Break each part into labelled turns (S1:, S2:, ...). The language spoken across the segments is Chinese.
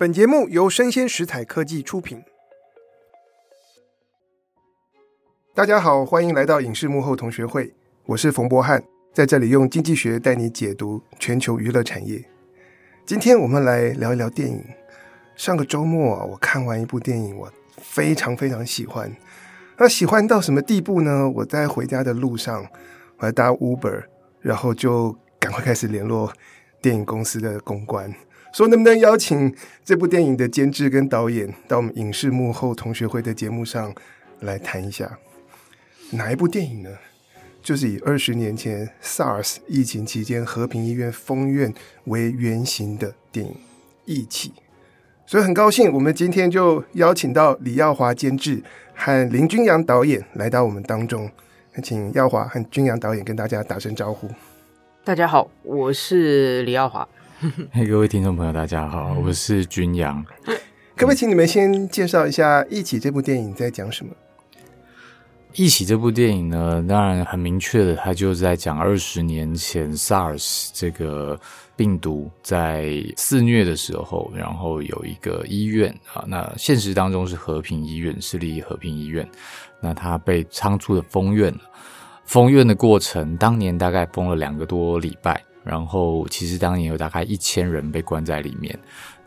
S1: 本节目由生鲜食材科技出品。大家好，欢迎来到影视幕后同学会，我是冯博翰，在这里用经济学带你解读全球娱乐产业。今天我们来聊一聊电影。上个周末啊，我看完一部电影，我非常非常喜欢。那喜欢到什么地步呢？我在回家的路上，我搭 Uber，然后就赶快开始联络电影公司的公关。说能不能邀请这部电影的监制跟导演到我们影视幕后同学会的节目上来谈一下，哪一部电影呢？就是以二十年前 SARS 疫情期间和平医院封院为原型的电影《疫起》。所以很高兴，我们今天就邀请到李耀华监制和林君阳导演来到我们当中。那请耀华和君阳导演跟大家打声招呼。
S2: 大家好，我是李耀华。
S3: 嘿，各位听众朋友，大家好，我是君阳。
S1: 可不可以请你们先介绍一下《一起》这部电影在讲什么？
S3: 《一起》这部电影呢，当然很明确的，它就是在讲二十年前 SARS 这个病毒在肆虐的时候，然后有一个医院啊，那现实当中是和平医院，市立和平医院，那它被仓促的封院了。封院的过程，当年大概封了两个多礼拜。然后，其实当年有大概一千人被关在里面。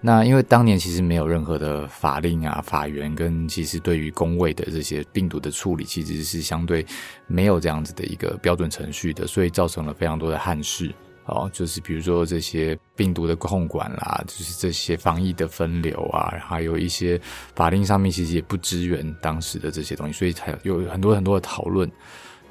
S3: 那因为当年其实没有任何的法令啊、法源，跟其实对于公卫的这些病毒的处理，其实是相对没有这样子的一个标准程序的，所以造成了非常多的憾事。哦，就是比如说这些病毒的控管啦，就是这些防疫的分流啊，还有一些法令上面其实也不支援当时的这些东西，所以才有很多很多的讨论。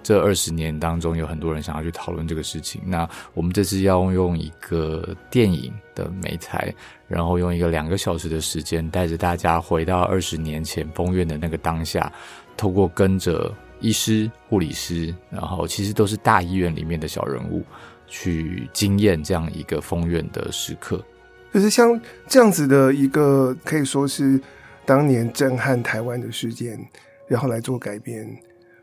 S3: 这二十年当中，有很多人想要去讨论这个事情。那我们这次要用一个电影的媒材，然后用一个两个小时的时间，带着大家回到二十年前封院的那个当下，透过跟着医师、护理师，然后其实都是大医院里面的小人物，去经验这样一个封院的时刻。
S1: 就是像这样子的一个，可以说是当年震撼台湾的事件，然后来做改编，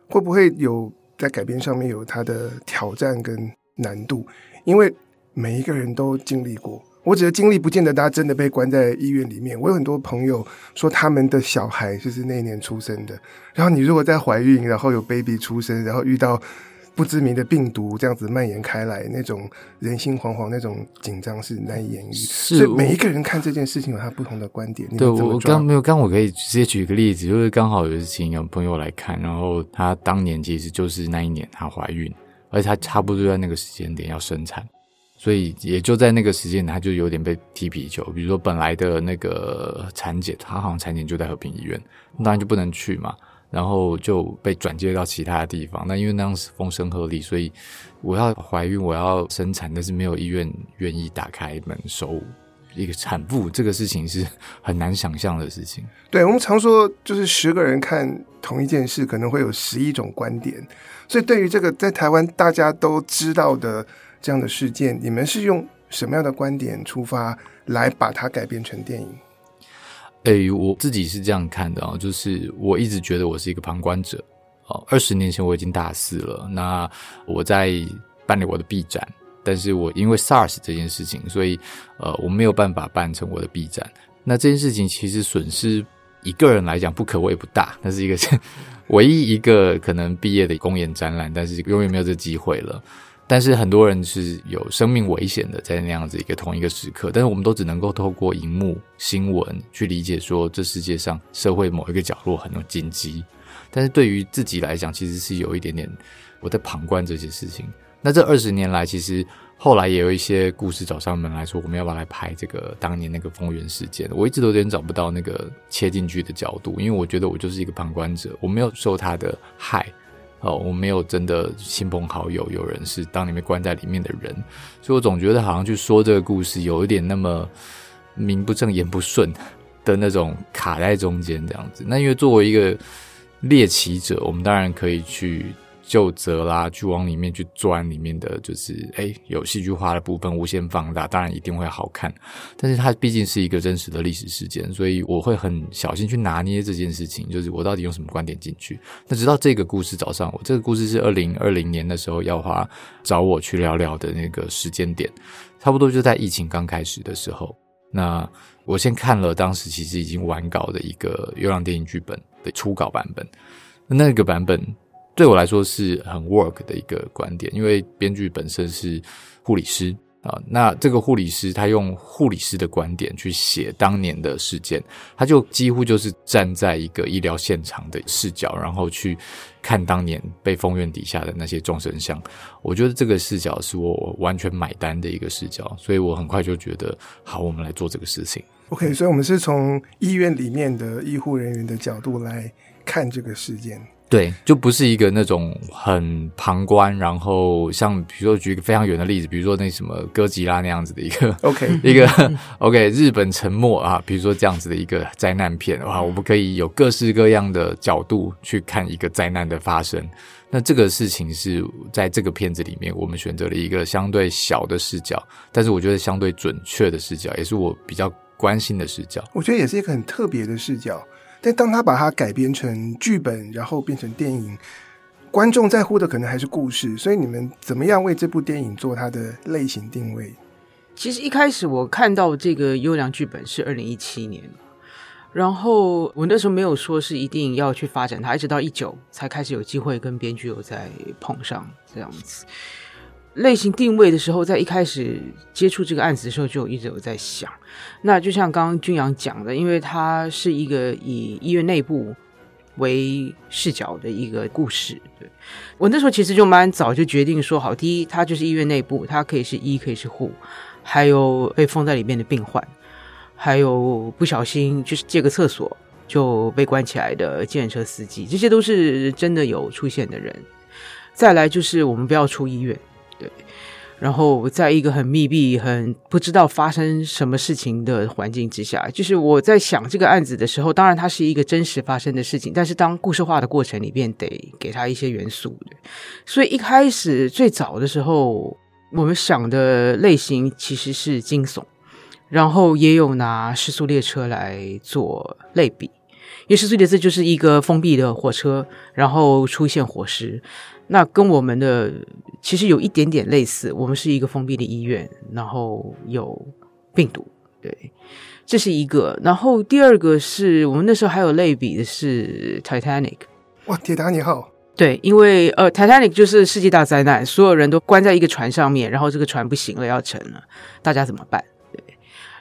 S1: 会不会有？在改编上面有它的挑战跟难度，因为每一个人都经历过。我只是经历，不见得大家真的被关在医院里面。我有很多朋友说，他们的小孩就是那一年出生的。然后你如果在怀孕，然后有 baby 出生，然后遇到不知名的病毒这样子蔓延开来，那种人心惶惶，那种紧张是难以言喻。是，所以每一个人看这件事情有他不同的观点。
S3: 对，我刚没有，刚我可以直接举一个例子，就是刚好有一次有朋友来看，然后他当年其实就是那一年她怀孕，而且她差不多在那个时间点要生产，所以也就在那个时间他就有点被踢皮球。比如说本来的那个产检，他好像产检就在和平医院，当然就不能去嘛。然后就被转接到其他的地方。那因为当时风声鹤唳，所以我要怀孕，我要生产，但是没有医院愿意打开门收一个产妇。这个事情是很难想象的事情。
S1: 对，我们常说，就是十个人看同一件事，可能会有十一种观点。所以对于这个在台湾大家都知道的这样的事件，你们是用什么样的观点出发来把它改编成电影？
S3: 诶、我自己是这样看的啊，就是我一直觉得我是一个旁观者。哦，二十年前我已经大四了，那我在办理我的毕展，但是我因为 SARS 这件事情，所以呃我没有办法办成我的毕展。那这件事情其实损失一个人来讲不可谓不大，那是一个 唯一一个可能毕业的公演展览，但是永远没有这机会了。但是很多人是有生命危险的，在那样子一个同一个时刻，但是我们都只能够透过荧幕新闻去理解说，这世界上社会某一个角落很有紧急。但是对于自己来讲，其实是有一点点我在旁观这些事情。那这二十年来，其实后来也有一些故事找上门来说，我们要不要来拍这个当年那个风云事件？我一直都有点找不到那个切进去的角度，因为我觉得我就是一个旁观者，我没有受他的害。哦，我没有真的亲朋好友，有人是当里面关在里面的人，所以我总觉得好像去说这个故事有一点那么名不正言不顺的那种卡在中间这样子。那因为作为一个猎奇者，我们当然可以去。就责啦，去往里面去钻里面的就是，哎、欸，有戏剧化的部分，无限放大，当然一定会好看。但是它毕竟是一个真实的历史事件，所以我会很小心去拿捏这件事情，就是我到底用什么观点进去。那直到这个故事找上我，这个故事是二零二零年的时候，耀华找我去聊聊的那个时间点，差不多就在疫情刚开始的时候。那我先看了当时其实已经完稿的一个优良电影剧本的初稿版本，那个版本对我来说是很 work 的一个观点，因为编剧本身是护理师。啊，那这个护理师他用护理师的观点去写当年的事件，他就几乎就是站在一个医疗现场的视角，然后去看当年被封院底下的那些众生相。我觉得这个视角是我完全买单的一个视角，所以我很快就觉得好，我们来做这个事情。
S1: OK，所以我们是从医院里面的医护人员的角度来看这个事件。
S3: 对，就不是一个那种很旁观，然后像比如说举一个非常远的例子，比如说那什么哥吉拉那样子的一个
S1: OK
S3: 一个 OK 日本沉没啊，比如说这样子的一个灾难片哇，我们可以有各式各样的角度去看一个灾难的发生。那这个事情是在这个片子里面，我们选择了一个相对小的视角，但是我觉得相对准确的视角，也是我比较关心的视角。
S1: 我觉得也是一个很特别的视角。但当他把它改编成剧本，然后变成电影，观众在乎的可能还是故事。所以你们怎么样为这部电影做它的类型定位？
S2: 其实一开始我看到这个优良剧本是二零一七年，然后我那时候没有说是一定要去发展它，一直到一九才开始有机会跟编剧有在碰上这样子。类型定位的时候，在一开始接触这个案子的时候，就一直有在想。那就像刚刚君阳讲的，因为它是一个以医院内部为视角的一个故事。对，我那时候其实就蛮早就决定说好，第一，它就是医院内部，它可以是医，可以是护，还有被封在里面的病患，还有不小心就是借个厕所就被关起来的计程车司机，这些都是真的有出现的人。再来就是我们不要出医院。然后在一个很密闭、很不知道发生什么事情的环境之下，就是我在想这个案子的时候，当然它是一个真实发生的事情，但是当故事化的过程里面，得给它一些元素。对，所以一开始最早的时候，我们想的类型其实是惊悚，然后也有拿失速列车来做类比，因为失速列车就是一个封闭的火车，然后出现火石。那跟我们的其实有一点点类似，我们是一个封闭的医院，然后有病毒，对，这是一个。然后第二个是我们那时候还有类比的是 Titanic，
S1: 哇，铁达尼号，
S2: 对，因为呃，Titanic 就是世界大灾难，所有人都关在一个船上面，然后这个船不行了，要沉了，大家怎么办？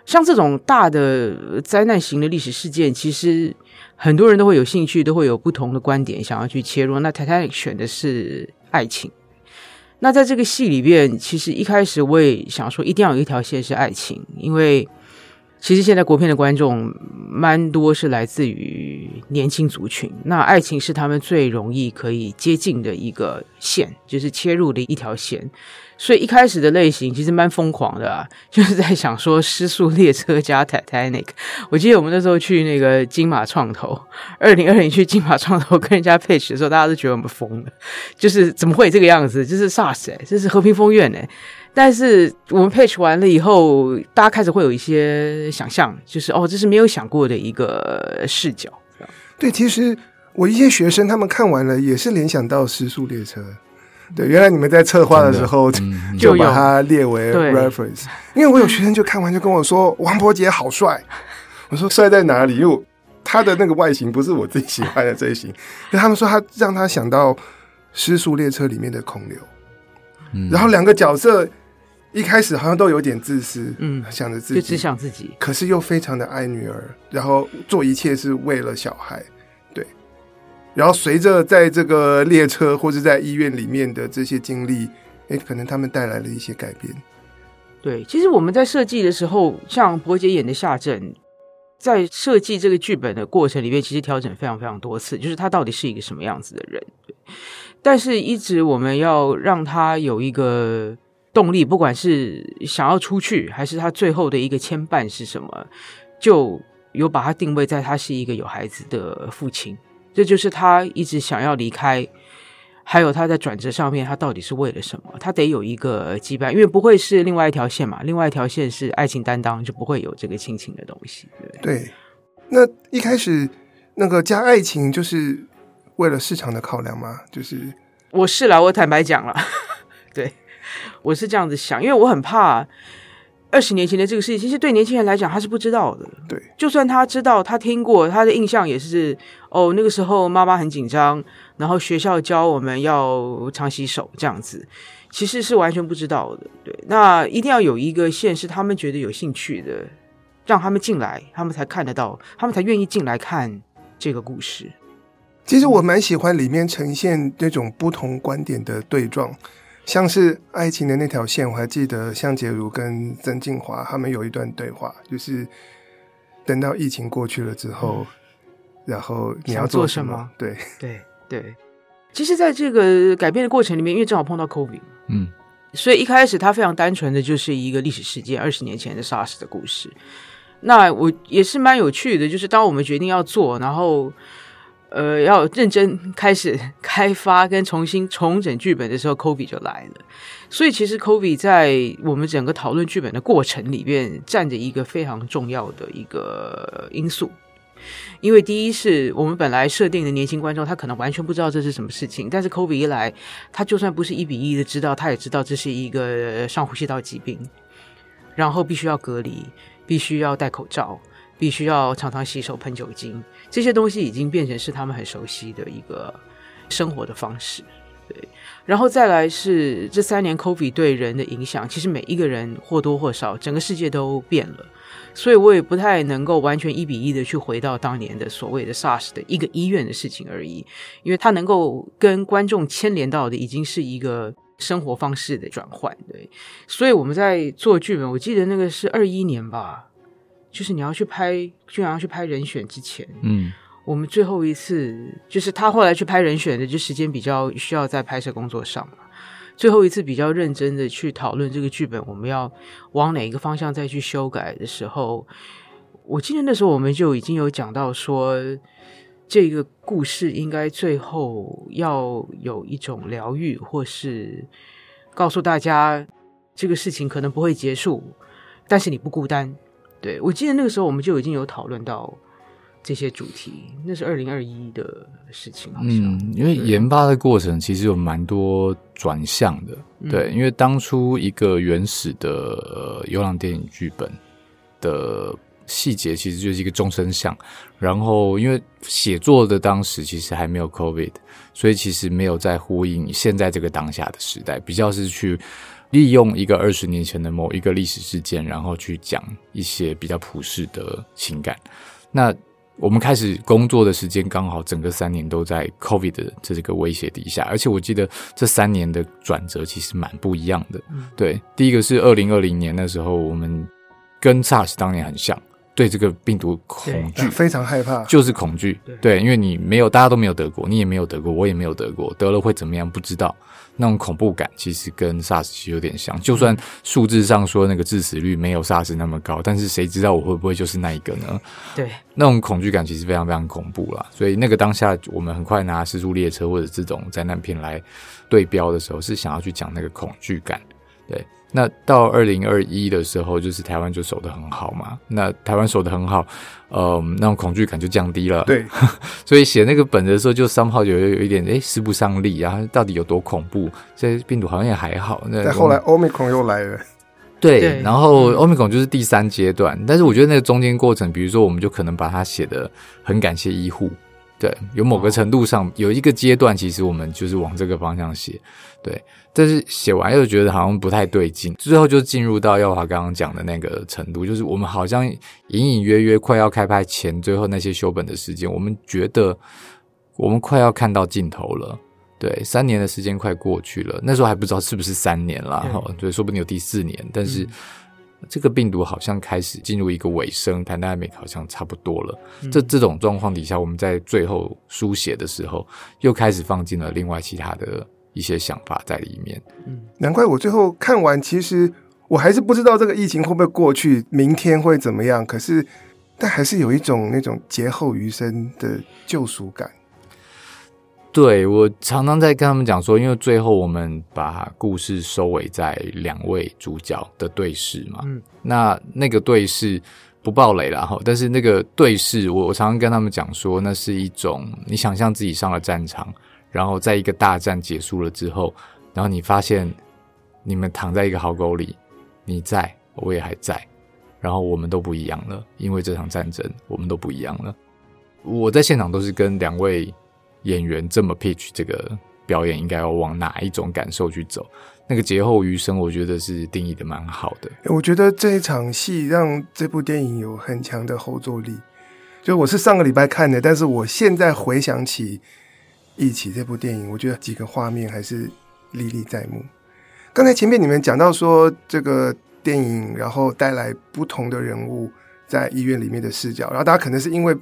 S2: 像这种大的灾难型的历史事件，其实。很多人都会有兴趣，都会有不同的观点想要去切入。那 Titanic 选的是爱情。那在这个戏里边，其实一开始我也想说，一定要有一条线是爱情，因为其实现在国片的观众蛮多是来自于年轻族群，那爱情是他们最容易可以接近的一个线，就是切入的一条线。所以一开始的类型其实蛮疯狂的啊，就是在想说失速列车加 Titanic。我记得我们那时候去那个金马创投，二零二零去金马创投跟人家 pitch 的时候，大家都觉得我们疯了，就是怎么会这个样子？就是 SARS 哎，这是和平风院哎。但是我们 pitch 完了以后，大家开始会有一些想象，就是哦，这是没有想过的一个视角。
S1: 对，其实我一些学生他们看完了也是联想到失速列车。对，原来你们在策划的时候 就把它列为 reference，因为我有学生就看完就跟我说王柏杰好帅，我说帅在哪里？因为他的那个外形不是我最喜欢的这一型，因为他们说他让他想到失速列车里面的孔刘，嗯，然后两个角色一开始好像都有点自私，嗯，想着自己，
S2: 就只想自己，
S1: 可是又非常的爱女儿，然后做一切是为了小孩。然后随着在这个列车或者在医院里面的这些经历，哎，可能他们带来了一些改变。
S2: 对，其实我们在设计的时候，像柏杰演的夏正，在设计这个剧本的过程里面，其实调整非常非常多次，就是他到底是一个什么样子的人。对，但是一直我们要让他有一个动力，不管是想要出去，还是他最后的一个牵绊是什么，就有把他定位在他是一个有孩子的父亲。这就是他一直想要离开，还有他在转折上面，他到底是为了什么？他得有一个羁绊，因为不会是另外一条线嘛。另外一条线是爱情担当，就不会有这个亲情的东西。对，
S1: 对，那一开始那个加爱情，就是为了市场的考量吗？就是
S2: 我是啦，我坦白讲了，对，我是这样子想，因为我很怕二十年前的这个事情，其实对年轻人来讲他是不知道的。
S1: 对，
S2: 就算他知道，他听过，他的印象也是哦，那个时候妈妈很紧张，然后学校教我们要常洗手这样子，其实是完全不知道的。对，那一定要有一个线是他们觉得有兴趣的，让他们进来，他们才看得到，他们才愿意进来看这个故事。
S1: 其实我蛮喜欢里面呈现那种不同观点的对撞。像是爱情的那条线，我还记得向洁如跟曾静华他们有一段对话，就是等到疫情过去了之后，嗯、然后你要做什么？什么对
S2: 对对。其实，在这个改编的过程里面，因为正好碰到 COVID，
S3: 嗯，
S2: 所以一开始它非常单纯的就是一个历史事件，二十年前的 SARS 的故事。那我也是蛮有趣的，就是当我们决定要做，然后。呃，要认真开始开发跟重新重整剧本的时候，COVID 就来了。所以，其实 Kovi 在我们整个讨论剧本的过程里边，占着一个非常重要的一个因素。因为第一是我们本来设定的年轻观众，他可能完全不知道这是什么事情，但是 Kovi 一来，他就算不是一比一的知道，他也知道这是一个上呼吸道疾病，然后必须要隔离，必须要戴口罩。必须要常常洗手、喷酒精，这些东西已经变成是他们很熟悉的一个生活的方式。对，然后再来是这三年 COVID 对人的影响，其实每一个人或多或少，整个世界都变了。所以我也不太能够完全一比一的去回到当年的所谓的 SARS 的一个医院的事情而已，因为它能够跟观众牵连到的已经是一个生活方式的转换。对，所以我们在做剧本，我记得那个是二一年吧。就是你要去拍，就要去拍人选之前，
S3: 嗯，
S2: 我们最后一次就是他后来去拍人选的，就时间比较需要在拍摄工作上嘛。最后一次比较认真的去讨论这个剧本，我们要往哪一个方向再去修改的时候，我记得那时候我们就已经有讲到说，这个故事应该最后要有一种疗愈，或是告诉大家这个事情可能不会结束，但是你不孤单。对，我记得那个时候我们就已经有讨论到这些主题，那是二零二一的事情，好像。
S3: 嗯，因为研发的过程其实有蛮多转向的，嗯、对，因为当初一个原始的呃优良电影剧本的细节其实就是一个终身像，然后因为写作的当时其实还没有 COVID，所以其实没有在呼应现在这个当下的时代，比较是去。利用一个二十年前的某一个历史事件，然后去讲一些比较普世的情感。那我们开始工作的时间刚好整个三年都在 COVID 的这个威胁底下，而且我记得这三年的转折其实蛮不一样的。嗯、对，第一个是二零二零年那时候，我们跟 SARS 当年很像，对这个病毒恐惧
S1: 非常害怕，
S3: 就是恐惧。对，因为你没有，大家都没有得过，你也没有得过，我也没有得过，得了会怎么样不知道。那种恐怖感其实跟 SARS 其实有点像，就算数字上说那个致死率没有 SARS 那么高，但是谁知道我会不会就是那一个呢？
S2: 对，
S3: 那种恐惧感其实非常非常恐怖啦。所以那个当下，我们很快拿《失速列车》或者这种灾难片来对标的时候，是想要去讲那个恐惧感。对，那到二零二一的时候，就是台湾就守得很好嘛。那台湾守得很好，呃，那种恐惧感就降低了。
S1: 对，
S3: 所以写那个本的时候，就 somehow 有有一点诶，使不上力啊，到底有多恐怖？这病毒好像也还好。那
S1: 但后来 Omicron 又来了。
S3: 对，对然后 Omicron 就是第三阶段，嗯、但是我觉得那个中间过程，比如说我们就可能把它写的很感谢医护。对，有某个程度上有一个阶段，其实我们就是往这个方向写，对。但是写完又觉得好像不太对劲，最后就进入到耀华刚刚讲的那个程度，就是我们好像隐隐约约快要开拍前，最后那些修本的时间，我们觉得我们快要看到尽头了。对，三年的时间快过去了，那时候还不知道是不是三年啦，哈，对，说不定有第四年，但是。嗯这个病毒好像开始进入一个尾声，，pandemic 好像差不多了。嗯、这这种状况底下，我们在最后书写的时候，又开始放进了另外其他的一些想法在里面。
S1: 嗯，难怪我最后看完，其实我还是不知道这个疫情会不会过去，明天会怎么样。可是，但还是有一种那种劫后余生的救赎感。
S3: 对，我常常在跟他们讲说，因为最后我们把故事收尾在两位主角的对视嘛，嗯，那那个对视不暴雷了哈，但是那个对视，我我常常跟他们讲说，那是一种你想象自己上了战场，然后在一个大战结束了之后，然后你发现你们躺在一个壕沟里，你在我也还在，然后我们都不一样了，因为这场战争，我们都不一样了。我在现场都是跟两位演员这么 pitch 这个表演，应该要往哪一种感受去走？那个劫后余生，我觉得是定义的蛮好的。
S1: 我觉得这一场戏让这部电影有很强的后坐力。就我是上个礼拜看的，但是我现在回想起《一起》这部电影，我觉得几个画面还是历历在目。刚才前面你们讲到说，这个电影然后带来不同的人物在医院里面的视角，然后大家可能是因为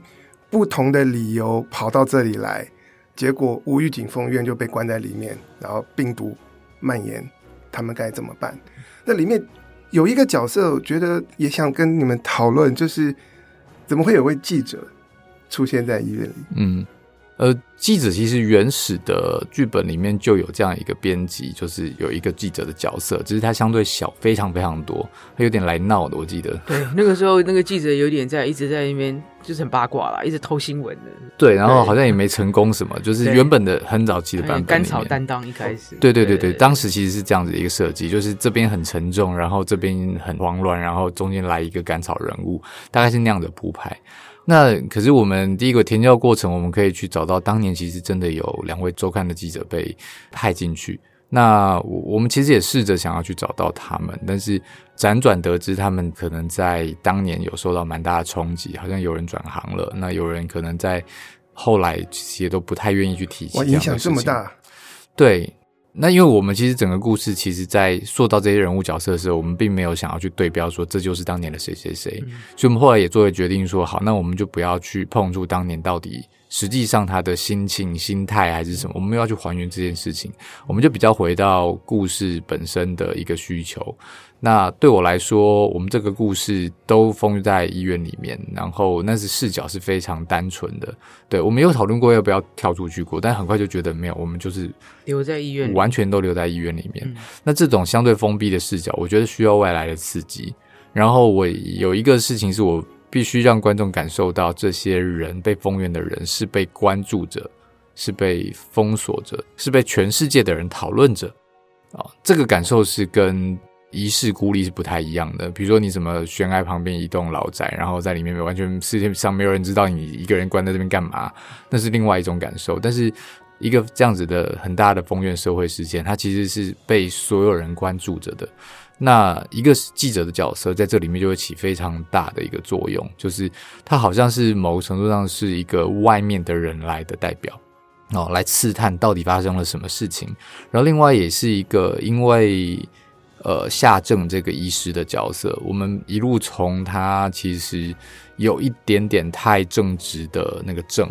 S1: 不同的理由跑到这里来，结果无预警封院就被关在里面，然后病毒蔓延，他们该怎么办？那里面有一个角色，我觉得也想跟你们讨论，就是怎么会有位记者出现在医院里？
S3: 嗯。呃，记者其实原始的剧本里面就有这样一个编辑，就是有一个记者的角色，只是他相对小，非常非常多，他有点来闹的，我记得。
S2: 对，那个时候那个记者有点在一直在那边就是很八卦啦，一直偷新闻的。
S3: 对，然后好像也没成功什么，就是原本的很早期的版本。
S2: 甘草担当一开始。
S3: 对对对对，当时其实是这样子的一个设计，就是这边很沉重，然后这边很慌乱，然后中间来一个甘草人物，大概是那样的铺排。那可是我们第一个填教过程，我们可以去找到当年其实真的有两位周刊的记者被派进去。那我我们其实也试着想要去找到他们，但是辗转得知他们可能在当年有受到蛮大的冲击，好像有人转行了，那有人可能在后来其实也都不太愿意去提起。
S1: 哇，影响这么大，
S3: 对。那因为我们其实整个故事，其实在塑造这些人物角色的时候，我们并没有想要去对标说这就是当年的谁谁谁，嗯、所以我们后来也做了决定说，好，那我们就不要去碰触当年到底实际上他的心情、心态还是什么，我们要去还原这件事情，我们就比较回到故事本身的一个需求。那对我来说，我们这个故事都封在医院里面，然后那是视角是非常单纯的。对，我们有讨论过要不要跳出去过，但很快就觉得没有，我们就是
S2: 留在医院，
S3: 完全都留在医院里面。那这种相对封闭的视角，我觉得需要外来的刺激。然后我有一个事情是我必须让观众感受到，这些人被封院的人是被关注着，是被封锁着，是被全世界的人讨论着。啊，这个感受是跟。遗世孤立是不太一样的，比如说你什么悬崖旁边一栋老宅，然后在里面完全世界上没有人知道你一个人关在这边干嘛，那是另外一种感受。但是一个这样子的很大的封院社会事件，它其实是被所有人关注着的。那一个记者的角色在这里面就会起非常大的一个作用，就是他好像是某个程度上是一个外面的人来的代表哦，来刺探到底发生了什么事情。然后另外也是一个因为。呃，夏正这个医师的角色，我们一路从他其实有一点点太正直的那个正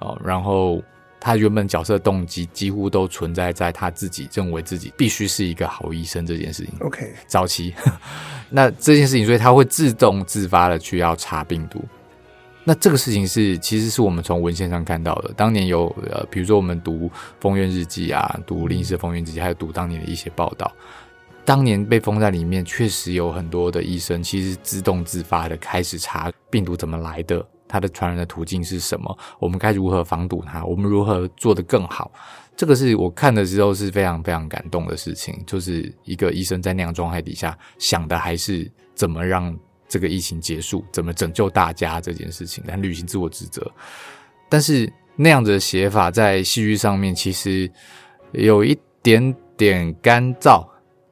S3: 哦，然后他原本角色动机几乎都存在在他自己认为自己必须是一个好医生这件事情。
S1: OK，
S3: 早期 那这件事情，所以他会自动自发的去要查病毒。那这个事情是其实是我们从文献上看到的。当年有呃，比如说我们读《封院日记》啊，读林医师的《封院日记》，还有读当年的一些报道。当年被封在里面，确实有很多的医生，其实自动自发的开始查病毒怎么来的，它的传染的途径是什么，我们该如何防堵它，我们如何做得更好。这个是我看的时候是非常非常感动的事情，就是一个医生在那样状态底下想的还是怎么让这个疫情结束，怎么拯救大家这件事情，来履行自我职责。但是那样子的写法在戏剧上面其实有一点点干燥。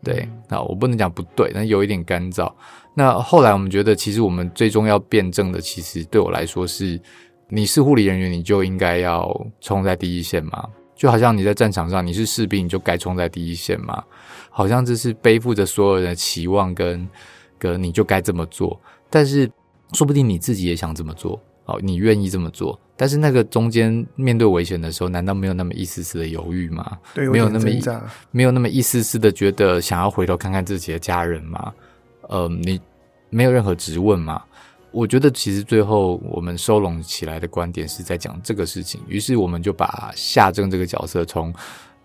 S3: 对，啊我不能讲不对，但有一点干燥。那后来我们觉得，其实我们最终要辩证的，其实对我来说是，你是护理人员，你就应该要冲在第一线嘛。就好像你在战场上，你是士兵，你就该冲在第一线嘛。好像这是背负着所有人的期望跟，跟跟你就该这么做。但是说不定你自己也想这么做，哦，你愿意这么做。但是那个中间面对危险的时候，难道没有那么一丝丝的犹豫吗？
S1: 对，
S3: 没有那么一没有那么一丝丝的觉得想要回头看看自己的家人吗？呃，你没有任何质问吗？我觉得其实最后我们收拢起来的观点是在讲这个事情。于是我们就把夏正这个角色从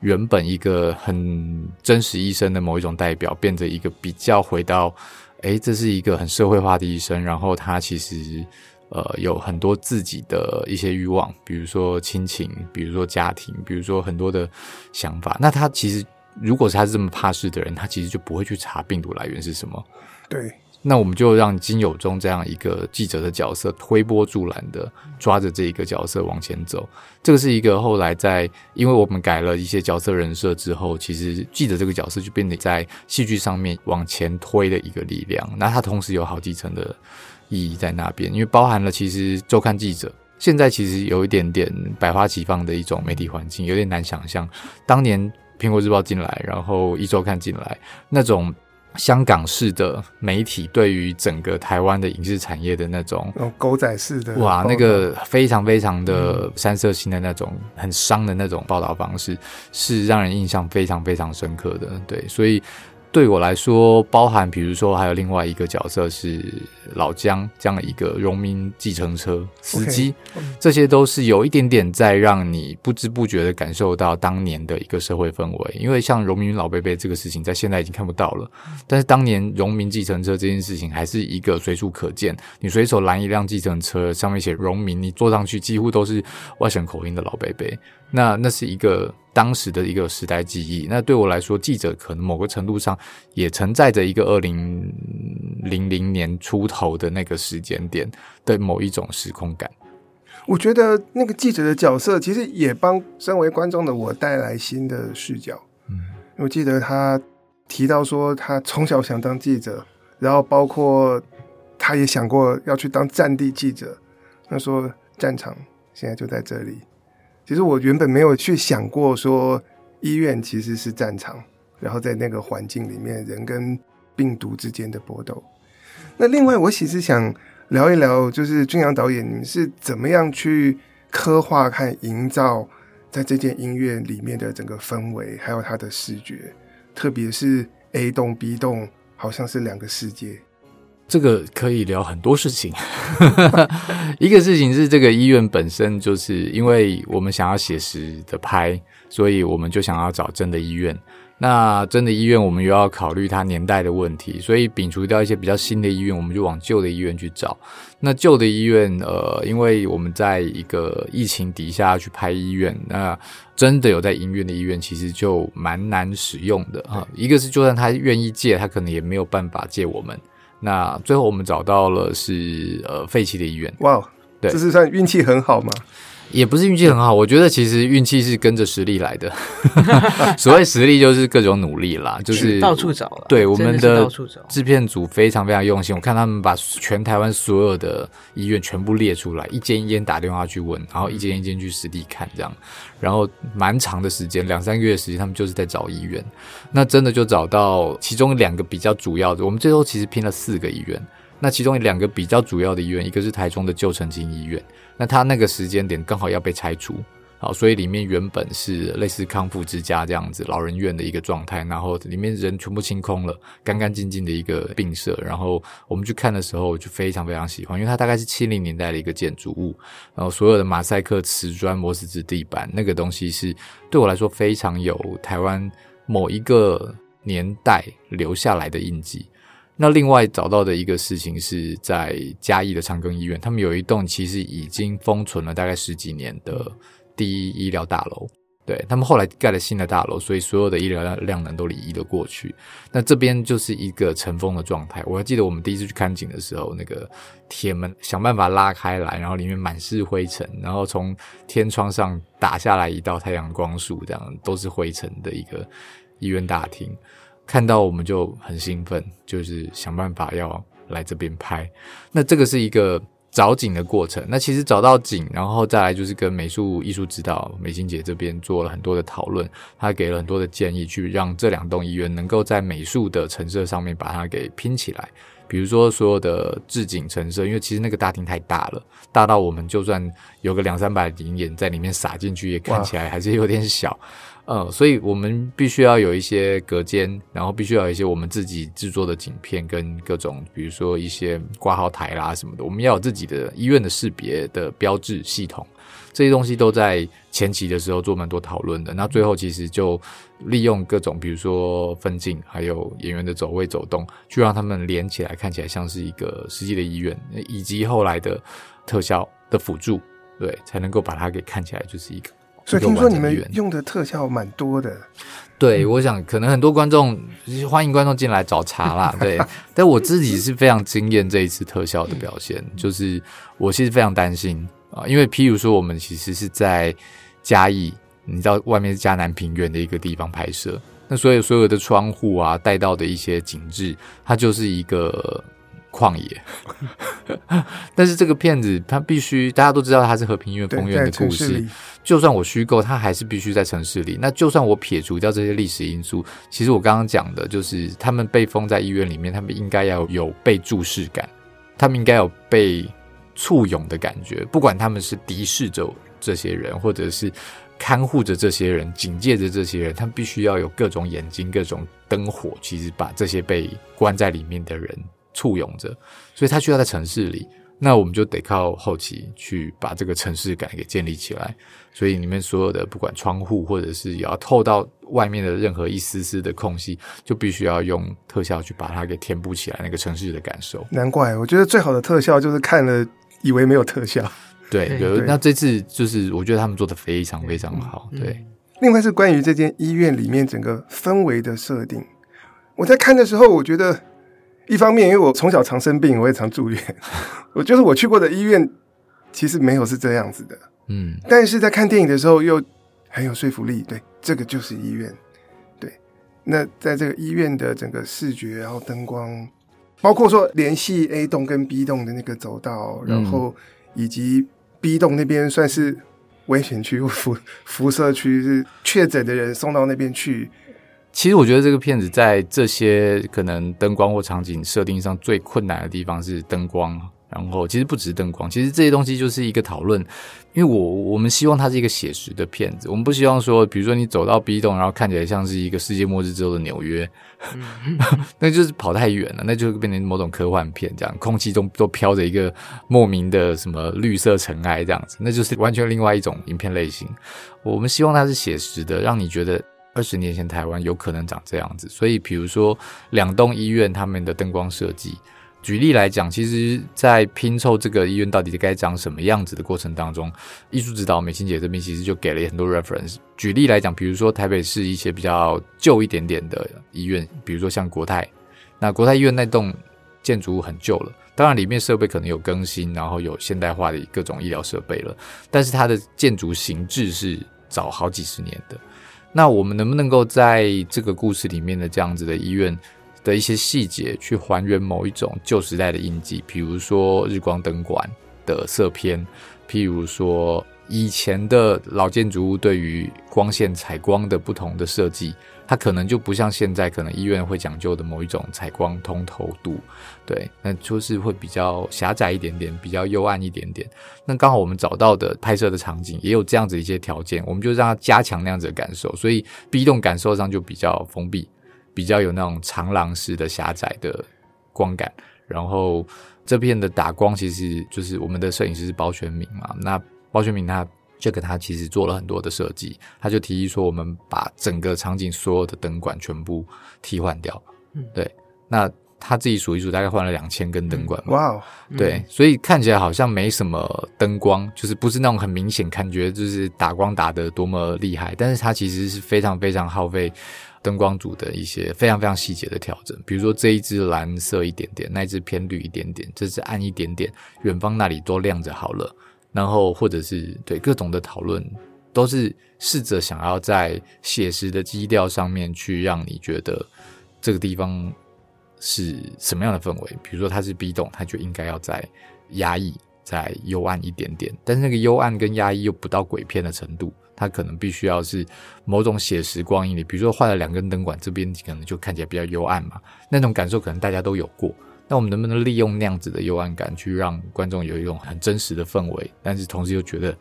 S3: 原本一个很真实医生的某一种代表，变成一个比较回到，诶，这是一个很社会化的医生，然后他其实。呃，有很多自己的一些欲望，比如说亲情，比如说家庭，比如说很多的想法。那他其实，如果是他是这么怕事的人，他其实就不会去查病毒来源是什么。
S1: 对，
S3: 那我们就让金有中这样一个记者的角色推波助澜的抓着这一个角色往前走。这个是一个后来在，因为我们改了一些角色人设之后，其实记者这个角色就变得在戏剧上面往前推的一个力量。那它同时有好几层的意义在那边，因为包含了其实周刊记者现在其实有一点点百花齐放的一种媒体环境，有点难想象当年苹果日报进来，然后一周刊进来那种。香港式的媒体对于整个台湾的影视产业的那种
S1: 狗仔式的
S3: 哇，那个非常非常的三色性的那种很伤的那种报道方式，是让人印象非常非常深刻的。对，所以。对我来说，包含比如说还有另外一个角色是老姜这样的一个荣民计程车司机，okay. 这些都是有一点点在让你不知不觉的感受到当年的一个社会氛围。因为像荣民老伯伯这个事情，在现在已经看不到了，但是当年荣民计程车这件事情还是一个随处可见。你随手拦一辆计程车，上面写荣民，你坐上去几乎都是外省口音的老伯伯。那那是一个。当时的一个时代记忆，那对我来说，记者可能某个程度上也承载着一个二零零零年出头的那个时间点的某一种时空感。
S1: 我觉得那个记者的角色其实也帮身为观众的我带来新的视角。嗯，我记得他提到说，他从小想当记者，然后包括他也想过要去当战地记者。他说，战场现在就在这里。其实我原本没有去想过说医院其实是战场，然后在那个环境里面，人跟病毒之间的搏斗。那另外，我其实想聊一聊，就是俊阳导演，你们是怎么样去刻画、看营造在这间医院里面的整个氛围，还有它的视觉，特别是 A 栋、B 栋，好像是两个世界。
S3: 这个可以聊很多事情，一个事情是这个医院本身，就是因为我们想要写实的拍，所以我们就想要找真的医院。那真的医院，我们又要考虑它年代的问题，所以摒除掉一些比较新的医院，我们就往旧的医院去找。那旧的医院，呃，因为我们在一个疫情底下去拍医院，那真的有在营运的医院，其实就蛮难使用的啊。一个是，就算他愿意借，他可能也没有办法借我们。那最后我们找到了是呃废弃的医院，
S1: 哇、wow，对，这是算运气很好吗？
S3: 也不是运气很好，我觉得其实运气是跟着实力来的。所谓实力就是各种努力啦，就是
S2: 到处找了。
S3: 对，我们的制片组非常非常用心，我看他们把全台湾所有的医院全部列出来，一间一间打电话去问，然后一间一间去实地看，这样，然后蛮长的时间，两三个月的时间，他们就是在找医院。那真的就找到其中两个比较主要的，我们最后其实拼了四个医院。那其中两个比较主要的医院，一个是台中的旧澄清医院，那它那个时间点刚好要被拆除，好，所以里面原本是类似康复之家这样子老人院的一个状态，然后里面人全部清空了，干干净净的一个病舍。然后我们去看的时候，就非常非常喜欢，因为它大概是七零年代的一个建筑物，然后所有的马赛克、瓷砖、磨石子地板，那个东西是对我来说非常有台湾某一个年代留下来的印记。那另外找到的一个事情是在嘉义的长庚医院，他们有一栋其实已经封存了大概十几年的第一医疗大楼，对，他们后来盖了新的大楼，所以所有的医疗量能都移了过去。那这边就是一个尘封的状态。我还记得我们第一次去看景的时候，那个铁门想办法拉开来，然后里面满是灰尘，然后从天窗上打下来一道太阳光束，这样都是灰尘的一个医院大厅。看到我们就很兴奋，就是想办法要来这边拍。那这个是一个找景的过程。那其实找到景，然后再来就是跟美术艺术指导美心姐这边做了很多的讨论，她给了很多的建议，去让这两栋医院能够在美术的陈设上面把它给拼起来。比如说所有的置景陈设，因为其实那个大厅太大了，大到我们就算有个两三百临演在里面撒进去，也看起来还是有点小。嗯，所以我们必须要有一些隔间，然后必须要有一些我们自己制作的景片跟各种，比如说一些挂号台啦什么的，我们要有自己的医院的识别的标志系统，这些东西都在前期的时候做蛮多讨论的。那最后其实就利用各种，比如说分镜，还有演员的走位走动，去让他们连起来，看起来像是一个实际的医院，以及后来的特效的辅助，对，才能够把它给看起来就是一个。
S1: 所以听说你们用的特效蛮多的。
S3: 对，我想可能很多观众欢迎观众进来找茬啦。对，但我自己是非常惊艳这一次特效的表现，就是我其实非常担心啊，因为譬如说我们其实是在嘉义，你知道外面是嘉南平原的一个地方拍摄，那所有所有的窗户啊带到的一些景致，它就是一个。旷野，但是这个片子它必须大家都知道它是和平医院公园的故事，就算我虚构，它还是必须在城市里。那就算我撇除掉这些历史因素，其实我刚刚讲的就是他们被封在医院里面，他们应该要有被注视感，他们应该有被簇拥的感觉。不管他们是敌视着这些人，或者是看护着这些人、警戒着这些人，他们必须要有各种眼睛、各种灯火，其实把这些被关在里面的人。簇拥着，所以它需要在城市里，那我们就得靠后期去把这个城市感给建立起来。所以里面所有的不管窗户或者是也要透到外面的任何一丝丝的空隙，就必须要用特效去把它给填补起来，那个城市的感受。
S1: 难怪我觉得最好的特效就是看了以为没有特效。
S3: 对，有那这次就是我觉得他们做的非常非常好。对，对，
S1: 另外是关于这间医院里面整个氛围的设定，我在看的时候，我觉得。一方面，因为我从小常生病，我也常住院。我就是我去过的医院，其实没有是这样子的。嗯，但是在看电影的时候又很有说服力。对，这个就是医院。对，那在这个医院的整个视觉，然后灯光，包括说联系 A 栋跟 B 栋的那个走道，然后以及 B 栋那边算是危险区、辐辐射区，是确诊的人送到那边去。
S3: 其实我觉得这个片子在这些可能灯光或场景设定上最困难的地方是灯光，然后其实不只是灯光，其实这些东西就是一个讨论。因为我我们希望它是一个写实的片子，我们不希望说，比如说你走到 B 栋，然后看起来像是一个世界末日之后的纽约，那就是跑太远了，那就变成某种科幻片这样，空气中都飘着一个莫名的什么绿色尘埃这样子，那就是完全另外一种影片类型。我们希望它是写实的，让你觉得。二十年前台湾有可能长这样子，所以比如说两栋医院他们的灯光设计，举例来讲，其实，在拼凑这个医院到底该长什么样子的过程当中，艺术指导美心姐这边其实就给了很多 reference。举例来讲，比如说台北市一些比较旧一点点的医院，比如说像国泰，那国泰医院那栋建筑物很旧了，当然里面设备可能有更新，然后有现代化的各种医疗设备了，但是它的建筑形制是早好几十年的。那我们能不能够在这个故事里面的这样子的医院的一些细节，去还原某一种旧时代的印记？比如说日光灯管的色偏，譬如说以前的老建筑物对于光线采光的不同的设计。它可能就不像现在，可能医院会讲究的某一种采光通透度，对，那就是会比较狭窄一点点，比较幽暗一点点。那刚好我们找到的拍摄的场景也有这样子一些条件，我们就让它加强那样子的感受，所以 B 栋感受上就比较封闭，比较有那种长廊式的狭窄的光感。然后这片的打光其实就是我们的摄影师是包全明嘛，那包全明他。这个他其实做了很多的设计，他就提议说，我们把整个场景所有的灯管全部替换掉。嗯，对，那他自己数一数，大概换了两千根灯管。哇，对，所以看起来好像没什么灯光，就是不是那种很明显感觉就是打光打得多么厉害，但是它其实是非常非常耗费灯光组的一些非常非常细节的调整。比如说这一支蓝色一点点，那一支偏绿一点点，这支暗一点点，远方那里都亮着好了。然后，或者是对各种的讨论，都是试着想要在写实的基调上面去让你觉得这个地方是什么样的氛围。比如说，它是 B 栋，它就应该要再压抑、再幽暗一点点。但是那个幽暗跟压抑又不到鬼片的程度，它可能必须要是某种写实光影里。比如说，换了两根灯管，这边可能就看起来比较幽暗嘛。那种感受可能大家都有过。那我们能不能利用那样子的幽暗感，去让观众有一种很真实的氛围，但是同时又觉得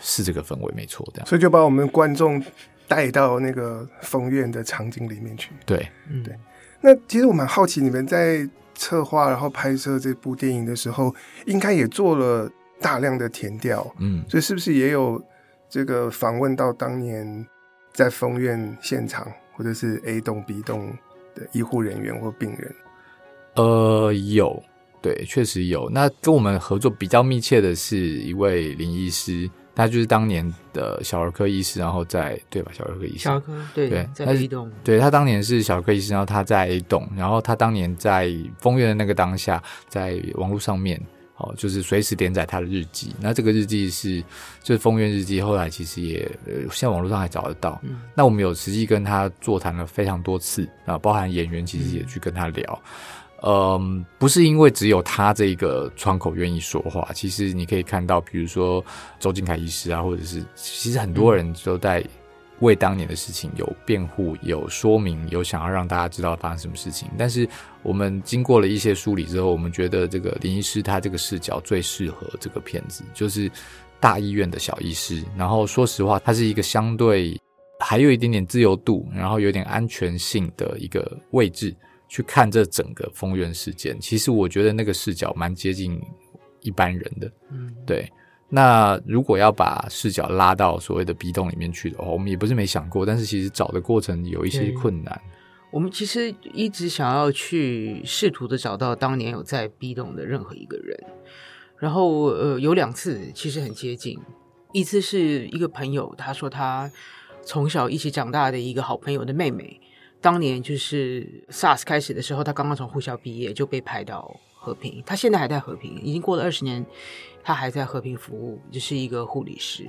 S3: 是这个氛围没错，这样。
S1: 所以就把我们观众带到那个疯院的场景里面去。
S3: 对，
S1: 嗯，对。那其实我蛮好奇，你们在策划然后拍摄这部电影的时候，应该也做了大量的填调，嗯，所以是不是也有这个访问到当年在疯院现场或者是 A 栋、B 栋的医护人员或病人？
S3: 呃，有，对，确实有。那跟我们合作比较密切的是一位林医师，他就是当年的小儿科医师，然后在对吧？小儿科医师，
S2: 小儿科对
S3: 对，
S2: 在 A 栋，
S3: 对他当年是小儿科医师，然后他在 A 栋，然后他当年在丰院的那个当下，在网络上面，哦，就是随时连载他的日记。那这个日记是就是丰院日记，后来其实也呃，现在网络上还找得到。嗯，那我们有实际跟他座谈了非常多次啊，包含演员其实也去跟他聊。嗯嗯，不是因为只有他这个窗口愿意说话，其实你可以看到，比如说周金凯医师啊，或者是其实很多人都在为当年的事情有辩护、有说明、有想要让大家知道发生什么事情。但是我们经过了一些梳理之后，我们觉得这个林医师他这个视角最适合这个片子，就是大医院的小医师。然后说实话，他是一个相对还有一点点自由度，然后有点安全性的一个位置。去看这整个丰院事件，其实我觉得那个视角蛮接近一般人的。嗯，对。那如果要把视角拉到所谓的 B 栋里面去的话，我们也不是没想过，但是其实找的过程有一些困难。
S2: 我们其实一直想要去试图的找到当年有在 B 栋的任何一个人，然后呃有两次其实很接近，一次是一个朋友，他说他从小一起长大的一个好朋友的妹妹。当年就是 SARS 开始的时候，他刚刚从护校毕业就被派到和平。他现在还在和平，已经过了二十年，他还在和平服务，就是一个护理师。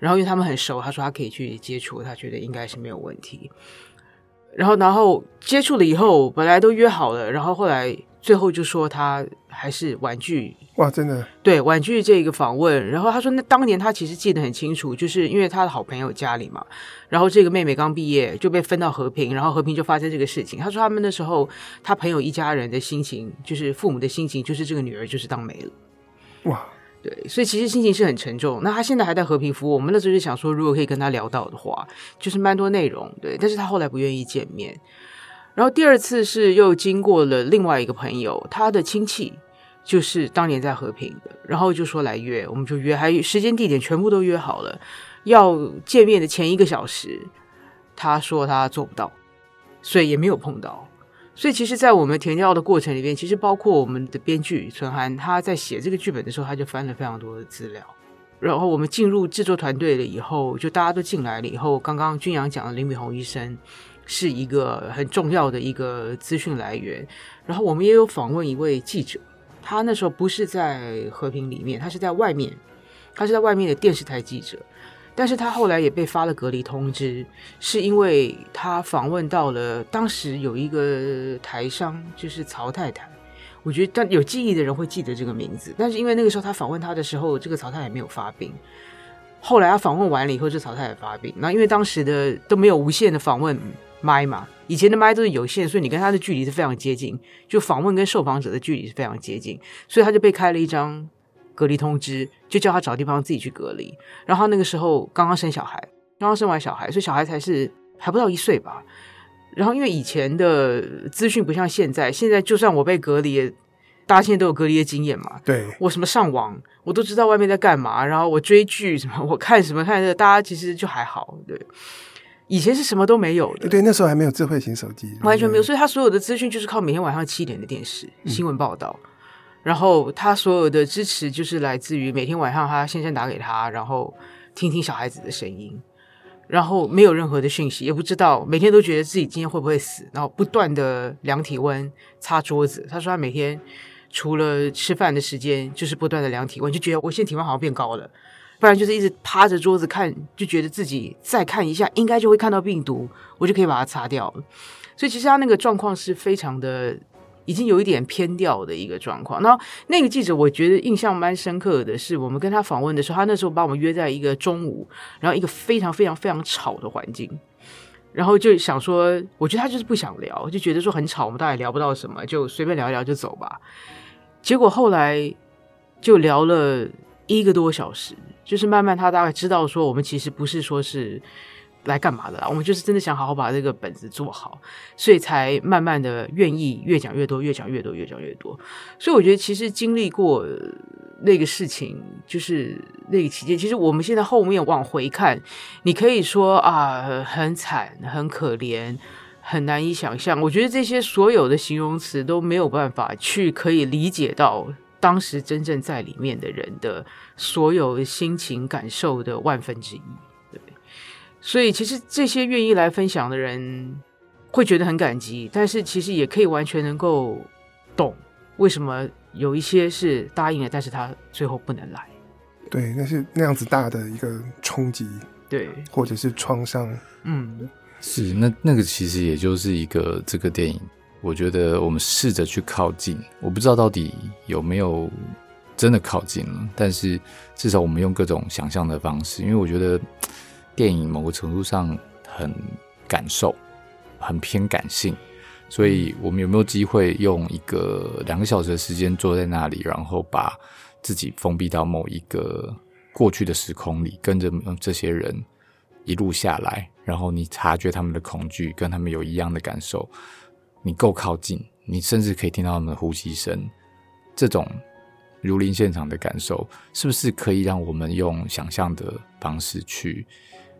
S2: 然后因为他们很熟，他说他可以去接触，他觉得应该是没有问题。然后，然后接触了以后，本来都约好了，然后后来最后就说他还是婉拒。
S1: 哇，真的？
S2: 对，婉拒这个访问。然后他说，那当年他其实记得很清楚，就是因为他的好朋友家里嘛，然后这个妹妹刚毕业就被分到和平，然后和平就发生这个事情。他说他们那时候，他朋友一家人的心情，就是父母的心情，就是这个女儿就是当没了。
S1: 哇。
S2: 对，所以其实心情是很沉重。那他现在还在和平服务，我们那时候就想说，如果可以跟他聊到的话，就是蛮多内容。对，但是他后来不愿意见面。然后第二次是又经过了另外一个朋友，他的亲戚就是当年在和平的，然后就说来约，我们就约，还时间地点全部都约好了。要见面的前一个小时，他说他做不到，所以也没有碰到。所以，其实，在我们填料的过程里面，其实包括我们的编剧存涵，他在写这个剧本的时候，他就翻了非常多的资料。然后，我们进入制作团队了以后，就大家都进来了以后，刚刚君阳讲的林美红医生是一个很重要的一个资讯来源。然后，我们也有访问一位记者，他那时候不是在和平里面，他是在外面，他是在外面的电视台记者。但是他后来也被发了隔离通知，是因为他访问到了当时有一个台商，就是曹太太。我觉得但有记忆的人会记得这个名字。但是因为那个时候他访问他的时候，这个曹太太没有发病。后来他访问完了以后，这曹太太发病。那因为当时的都没有无线的访问麦嘛，以前的麦都是有线，所以你跟他的距离是非常接近，就访问跟受访者的距离是非常接近，所以他就被开了一张。隔离通知，就叫他找地方自己去隔离。然后他那个时候刚刚生小孩，刚刚生完小孩，所以小孩才是还不到一岁吧。然后因为以前的资讯不像现在，现在就算我被隔离，大家现在都有隔离的经验嘛。
S1: 对，
S2: 我什么上网，我都知道外面在干嘛。然后我追剧什么，我看什么看的，大家其实就还好。对，以前是什么都没有的。
S1: 对，对，那时候还没有智慧型手机，
S2: 完全没有。所以他所有的资讯就是靠每天晚上七点的电视新闻报道。嗯然后他所有的支持就是来自于每天晚上他先生打给他，然后听听小孩子的声音，然后没有任何的讯息，也不知道每天都觉得自己今天会不会死，然后不断的量体温、擦桌子。他说他每天除了吃饭的时间，就是不断的量体温，就觉得我现在体温好像变高了，不然就是一直趴着桌子看，就觉得自己再看一下应该就会看到病毒，我就可以把它擦掉。所以其实他那个状况是非常的。已经有一点偏掉的一个状况。然后那个记者，我觉得印象蛮深刻的是，我们跟他访问的时候，他那时候把我们约在一个中午，然后一个非常非常非常吵的环境，然后就想说，我觉得他就是不想聊，就觉得说很吵，我们大概聊不到什么，就随便聊一聊就走吧。结果后来就聊了一个多小时，就是慢慢他大概知道说，我们其实不是说是。来干嘛的啦？我们就是真的想好好把这个本子做好，所以才慢慢的愿意越讲越多，越讲越多，越讲越多。所以我觉得，其实经历过那个事情，就是那个期间，其实我们现在后面往回看，你可以说啊，很惨，很可怜，很难以想象。我觉得这些所有的形容词都没有办法去可以理解到当时真正在里面的人的所有心情感受的万分之一，所以其实这些愿意来分享的人会觉得很感激，但是其实也可以完全能够懂为什么有一些是答应了，但是他最后不能来。
S1: 对，那是那样子大的一个冲击，
S2: 对，
S1: 或者是创伤。
S2: 嗯，
S3: 是那那个其实也就是一个这个电影。我觉得我们试着去靠近，我不知道到底有没有真的靠近了，但是至少我们用各种想象的方式，因为我觉得电影某个程度上很感受，很偏感性，所以我们有没有机会用一个两个小时的时间坐在那里，然后把自己封闭到某一个过去的时空里，跟着这些人一路下来，然后你察觉他们的恐惧，跟他们有一样的感受。你够靠近，你甚至可以听到他们的呼吸声，这种如临现场的感受，是不是可以让我们用想象的方式去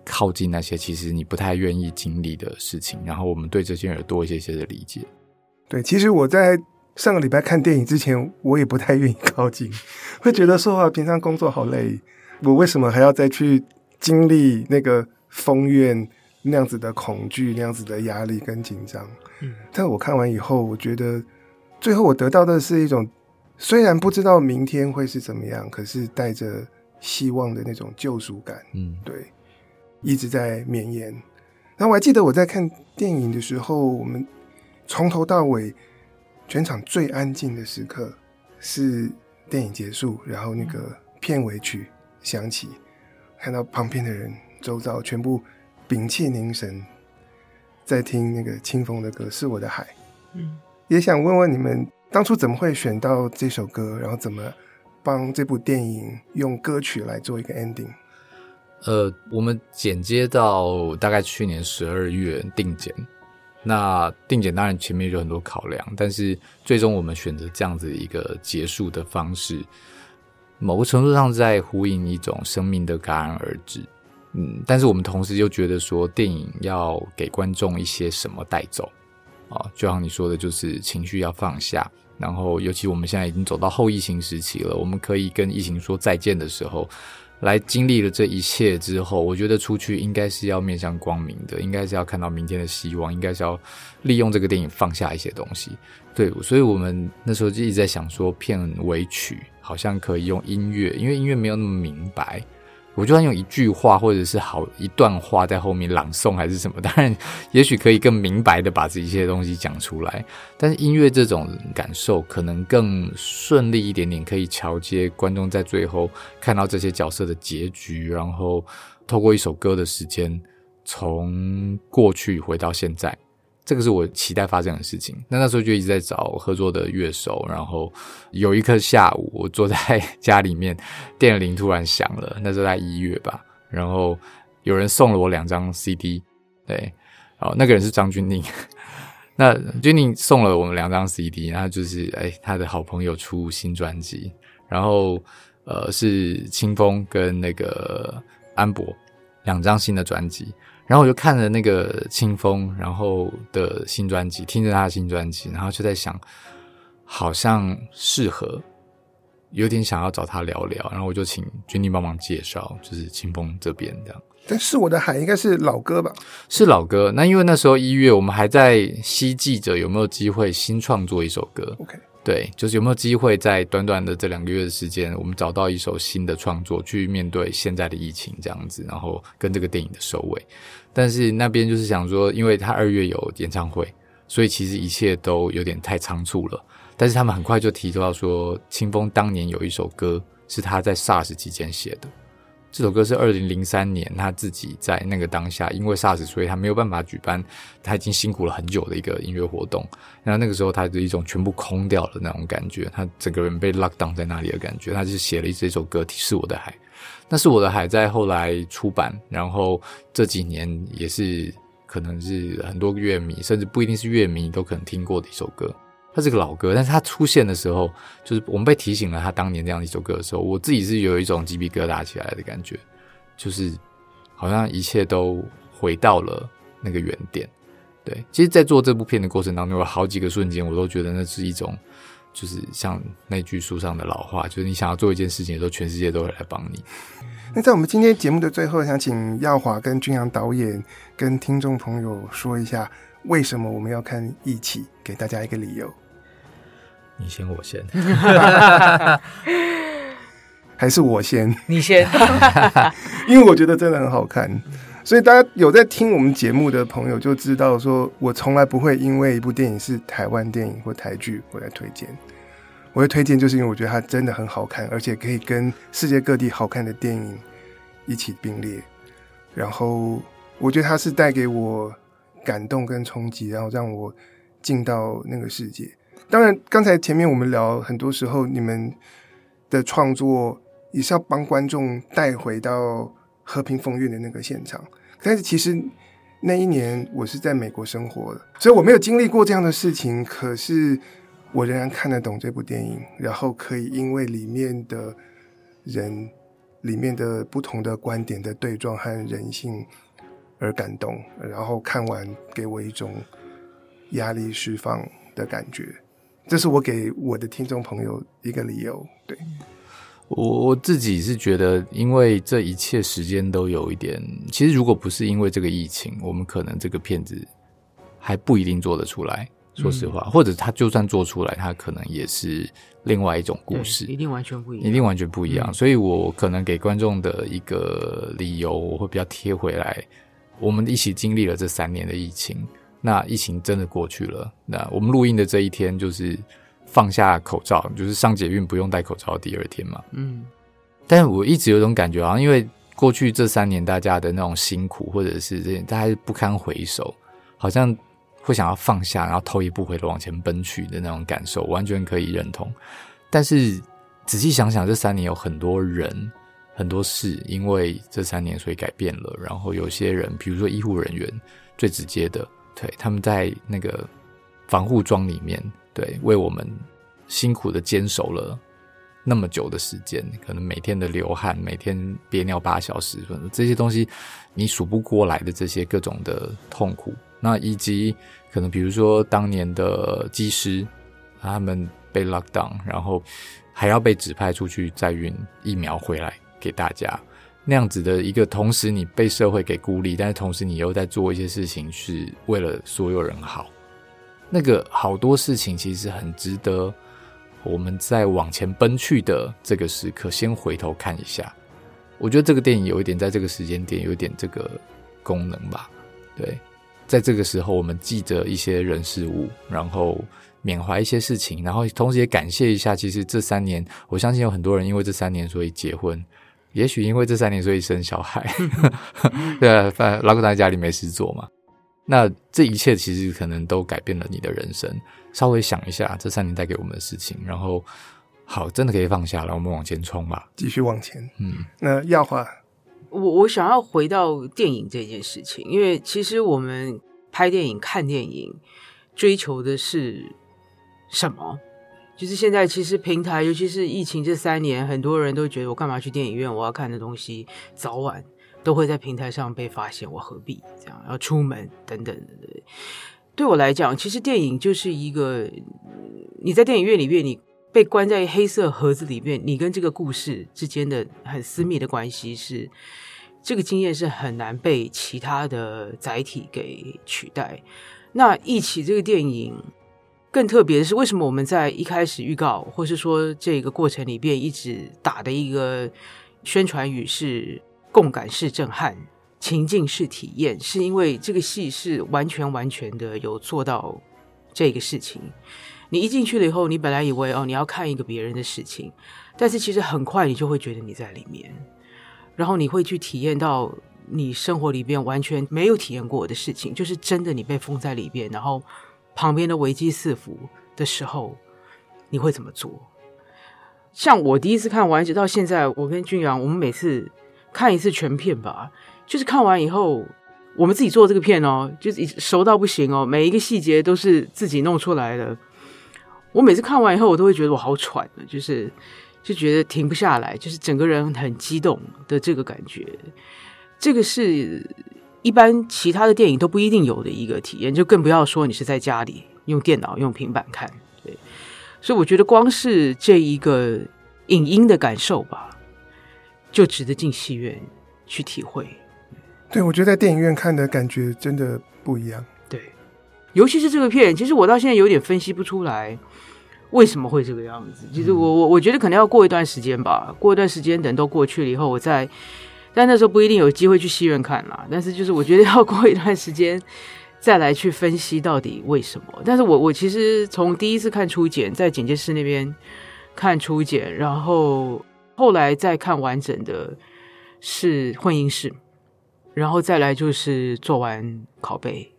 S3: 靠近那些其实你不太愿意经历的事情，然后我们对这些人有多一些些的理解？
S1: 对，其实我在上个礼拜看电影之前，我也不太愿意靠近，会觉得说话平常工作好累，我为什么还要再去经历那个疯院？那样子的恐惧，那样子的压力跟紧张，嗯，但我看完以后，我觉得最后我得到的是一种，虽然不知道明天会是怎么样，可是带着希望的那种救赎感，嗯，对，一直在绵延。然后我还记得我在看电影的时候，我们从头到尾全场最安静的时刻是电影结束，然后那个片尾曲响起，看到旁边的人周遭全部。屏气凝神，在听那个清风的歌《是我的海》。嗯，也想问问你们当初怎么会选到这首歌，然后怎么帮这部电影用歌曲来做一个 ending？
S3: 呃，我们剪接到大概去年十二月定剪，那定剪当然前面有很多考量，但是最终我们选择这样子一个结束的方式，某个程度上在呼应一种生命的戛然而止。嗯，但是我们同时又觉得说，电影要给观众一些什么带走啊？就像你说的，就是情绪要放下。然后，尤其我们现在已经走到后疫情时期了，我们可以跟疫情说再见的时候，来经历了这一切之后，我觉得出去应该是要面向光明的，应该是要看到明天的希望，应该是要利用这个电影放下一些东西。对，所以我们那时候就一直在想说，片尾曲好像可以用音乐，因为音乐没有那么明白。我就算用一句话，或者是好一段话在后面朗诵，还是什么，当然，也许可以更明白的把这些东西讲出来。但是音乐这种感受，可能更顺利一点点，可以桥接观众在最后看到这些角色的结局，然后透过一首歌的时间，从过去回到现在。这个是我期待发生的事情。那那时候就一直在找合作的乐手，然后有一刻下午，我坐在 家里面，电铃突然响了。那时候在一月吧，然后有人送了我两张 CD，对，哦，那个人是张钧甯。那钧甯送了我们两张 CD，然后就是哎，他的好朋友出新专辑，然后呃是清风跟那个安博两张新的专辑。然后我就看着那个清风，然后的新专辑，听着他的新专辑，然后就在想，好像适合，有点想要找他聊聊。然后我就请君丽帮忙介绍，就是清风这边这样。
S1: 但是我的海应该是老歌吧？
S3: 是老歌。那因为那时候一月，我们还在希冀着有没有机会新创作一首歌。
S1: OK。
S3: 对，就是有没有机会在短短的这两个月的时间，我们找到一首新的创作，去面对现在的疫情这样子，然后跟这个电影的收尾。但是那边就是想说，因为他二月有演唱会，所以其实一切都有点太仓促了。但是他们很快就提到说，清风当年有一首歌是他在 SARS 期间写的。这首歌是二零零三年他自己在那个当下，因为 SARS，所以他没有办法举办他已经辛苦了很久的一个音乐活动。然后那个时候，他的一种全部空掉的那种感觉，他整个人被 lock down 在那里的感觉，他就写了这首歌《是我的海》。那是我的海，在后来出版，然后这几年也是可能是很多乐迷，甚至不一定是乐迷都可能听过的一首歌。它是个老歌，但是它出现的时候，就是我们被提醒了他当年这样一首歌的时候，我自己是有一种鸡皮疙瘩起来的感觉，就是好像一切都回到了那个原点。对，其实，在做这部片的过程当中，有好几个瞬间，我都觉得那是一种就是像那句书上的老话，就是你想要做一件事情的时候，全世界都会来帮你。
S1: 那在我们今天节目的最后，想请耀华跟君阳导演跟听众朋友说一下，为什么我们要看《一起》，给大家一个理由。
S3: 你先，我先，
S1: 还是我先？
S2: 你先，
S1: 因为我觉得真的很好看。所以大家有在听我们节目的朋友就知道，说我从来不会因为一部电影是台湾电影或台剧，我来推荐。我会推荐，就是因为我觉得它真的很好看，而且可以跟世界各地好看的电影一起并列。然后我觉得它是带给我感动跟冲击，然后让我进到那个世界。当然，刚才前面我们聊，很多时候你们的创作也是要帮观众带回到和平风韵的那个现场。但是其实那一年我是在美国生活的，所以我没有经历过这样的事情。可是我仍然看得懂这部电影，然后可以因为里面的人、里面的不同的观点的对撞和人性而感动。然后看完给我一种压力释放的感觉，这是我给我的听众朋友一个理由。对。
S3: 我我自己是觉得，因为这一切时间都有一点，其实如果不是因为这个疫情，我们可能这个片子还不一定做得出来。说实话，嗯、或者他就算做出来，他可能也是另外一种故事，
S2: 一定完全不一样，
S3: 一定完全不一样。嗯、所以我可能给观众的一个理由，我会比较贴回来。我们一起经历了这三年的疫情，那疫情真的过去了。那我们录音的这一天就是。放下口罩，就是上捷运不用戴口罩的第二天嘛。嗯，但是我一直有种感觉啊，因为过去这三年大家的那种辛苦，或者是这些，大家不堪回首，好像会想要放下，然后头也不回的往前奔去的那种感受，完全可以认同。但是仔细想想，这三年有很多人、很多事，因为这三年所以改变了。然后有些人，比如说医护人员，最直接的，对，他们在那个防护装里面。对，为我们辛苦的坚守了那么久的时间，可能每天的流汗，每天憋尿八小时，这些东西你数不过来的这些各种的痛苦，那以及可能比如说当年的机师，他们被 lock down，然后还要被指派出去载运疫苗回来给大家，那样子的一个，同时你被社会给孤立，但是同时你又在做一些事情，是为了所有人好。那个好多事情其实很值得我们在往前奔去的这个时刻，先回头看一下。我觉得这个电影有一点在这个时间点有一点这个功能吧。对，在这个时候我们记着一些人事物，然后缅怀一些事情，然后同时也感谢一下。其实这三年，我相信有很多人因为这三年所以结婚，也许因为这三年所以生小孩。对啊，反正老公在家里没事做嘛。那这一切其实可能都改变了你的人生。稍微想一下这三年带给我们的事情，然后好，真的可以放下了，我们往前冲吧，
S1: 继续往前。嗯，那耀华，
S2: 我我想要回到电影这件事情，因为其实我们拍电影、看电影，追求的是什么？就是现在其实平台，尤其是疫情这三年，很多人都觉得我干嘛去电影院？我要看的东西早晚。都会在平台上被发现，我何必这样要出门等等的。对我来讲，其实电影就是一个你在电影院里面，你被关在黑色盒子里面，你跟这个故事之间的很私密的关系是这个经验是很难被其他的载体给取代。那一起这个电影更特别的是，为什么我们在一开始预告，或是说这个过程里边一直打的一个宣传语是？共感式震撼，情境式体验，是因为这个戏是完全完全的有做到这个事情。你一进去了以后，你本来以为哦，你要看一个别人的事情，但是其实很快你就会觉得你在里面，然后你会去体验到你生活里边完全没有体验过的事情，就是真的你被封在里边，然后旁边的危机四伏的时候，你会怎么做？像我第一次看完，直到现在，我跟俊阳，我们每次。看一次全片吧，就是看完以后，我们自己做这个片哦，就是熟到不行哦，每一个细节都是自己弄出来的。我每次看完以后，我都会觉得我好喘，就是就觉得停不下来，就是整个人很激动的这个感觉。这个是一般其他的电影都不一定有的一个体验，就更不要说你是在家里用电脑、用平板看。对，所以我觉得光是这一个影音的感受吧，就值得进戏院去体会。
S1: 对，我觉得在电影院看的感觉真的不一样。
S2: 对，尤其是这个片，其实我到现在有点分析不出来为什么会这个样子。其实我我我觉得可能要过一段时间吧，过一段时间等都过去了以后，我再。但那时候不一定有机会去戏院看啦。但是就是我觉得要过一段时间再来去分析到底为什么。但是我我其实从第一次看初剪，在剪接室那边看初剪，然后后来再看完整的是混音室，然后再来就是做完拷贝，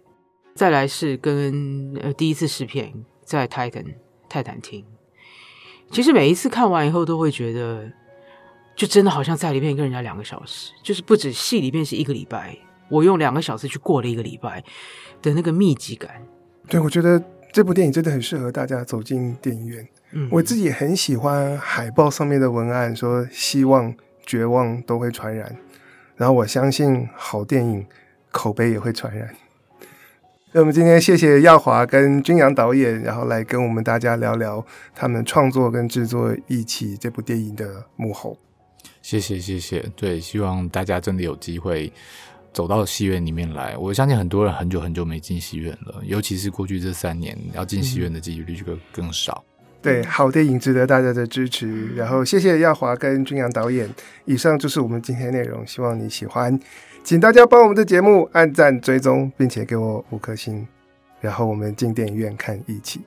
S2: 再来是跟呃第一次试片在泰坦泰坦厅。其实每一次看完以后都会觉得。就真的好像在里面跟人家两个小时，就是不止戏里面是一个礼拜，我用两个小时去过了一个礼拜的那个密集感。
S1: 对，我觉得这部电影真的很适合大家走进电影院。嗯，我自己也很喜欢海报上面的文案，说希望、绝望都会传染。然后我相信好电影口碑也会传染。那我们今天谢谢耀华跟君阳导演，然后来跟我们大家聊聊他们创作跟制作《一起》这部电影的幕后。
S3: 谢谢谢谢，对，希望大家真的有机会走到戏院里面来。我相信很多人很久很久没进戏院了，尤其是过去这三年，要进戏院的几率就更少。
S1: 对，好电影值得大家的支持。然后谢谢耀华跟君阳导演。以上就是我们今天内容，希望你喜欢，请大家帮我们的节目按赞、追踪，并且给我五颗星。然后我们进电影院看《一起》。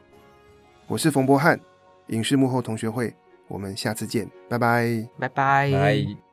S1: 我是冯博翰，影视幕后同学会。我们下次见，拜拜，
S2: 拜拜。